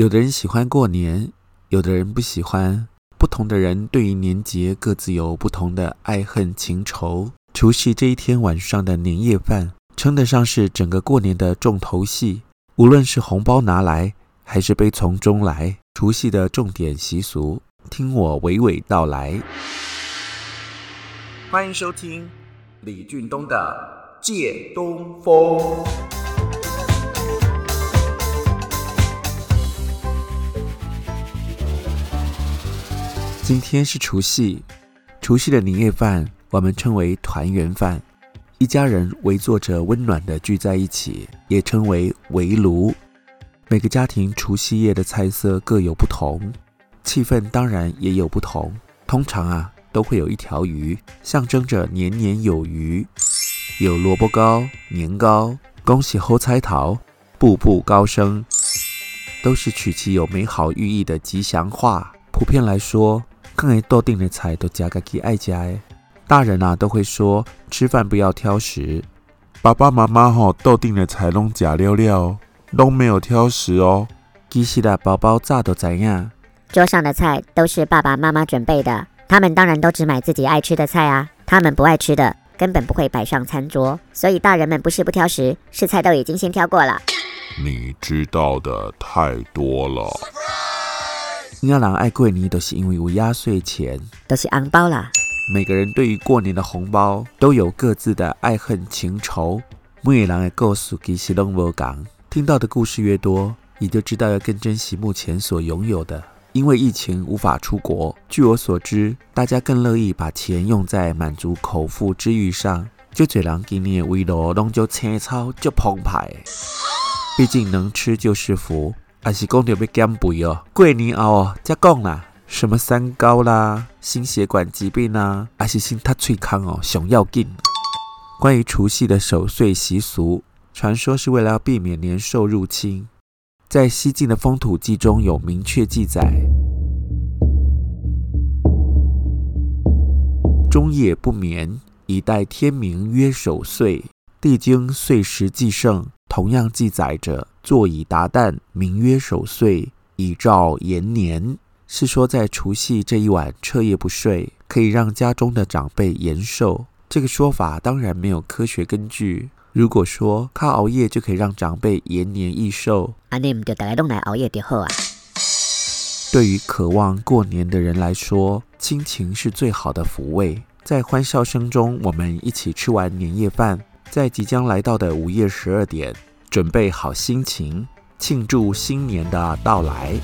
有的人喜欢过年，有的人不喜欢。不同的人对于年节各自有不同的爱恨情仇。除夕这一天晚上的年夜饭，称得上是整个过年的重头戏。无论是红包拿来，还是悲从中来，除夕的重点习俗，听我娓娓道来。欢迎收听李俊东的《借东风》。今天是除夕，除夕的年夜饭我们称为团圆饭，一家人围坐着温暖地聚在一起，也称为围炉。每个家庭除夕夜的菜色各有不同，气氛当然也有不同。通常啊，都会有一条鱼，象征着年年有余，有萝卜糕、年糕，恭喜好彩头，步步高升，都是取其有美好寓意的吉祥话。普遍来说，看来豆定的菜都加个给爱家诶，大人啊都会说吃饭不要挑食，爸爸妈妈吼豆定的菜拢假料料，都没有挑食哦。其实的宝宝咋都怎样？桌上的菜都是爸爸妈妈准备的，他们当然都只买自己爱吃的菜啊，他们不爱吃的根本不会摆上餐桌，所以大人们不是不挑食，是菜都已经先挑过了。你知道的太多了。你要人爱过年，都是因为有压岁钱，都是红包啦。每个人对于过年的红包都有各自的爱恨情仇。每个人的故事其实拢无同，听到的故事越多，你就知道要更珍惜目前所拥有的。因为疫情无法出国，据我所知，大家更乐意把钱用在满足口腹之欲上。就这人今年的围炉拢就青草就澎湃，毕竟能吃就是福。还是讲到要减肥哦，过年后哦，再讲啦，什么三高啦、心血管疾病啊，还是心他脆康哦，想要紧。关于除夕的守岁习俗，传说是为了要避免年兽入侵，在西晋的风土记中有明确记载：终夜不眠，以待天明曰守岁。帝京岁时记胜同样记载着。坐以达旦，名曰守岁，以兆延年。是说在除夕这一晚彻夜不睡，可以让家中的长辈延寿。这个说法当然没有科学根据。如果说靠熬夜就可以让长辈延年益寿，那你们就大家都来熬夜就好啊。对于渴望过年的人来说，亲情是最好的抚慰。在欢笑声中，我们一起吃完年夜饭，在即将来到的午夜十二点。准备好心情，庆祝新年的到来。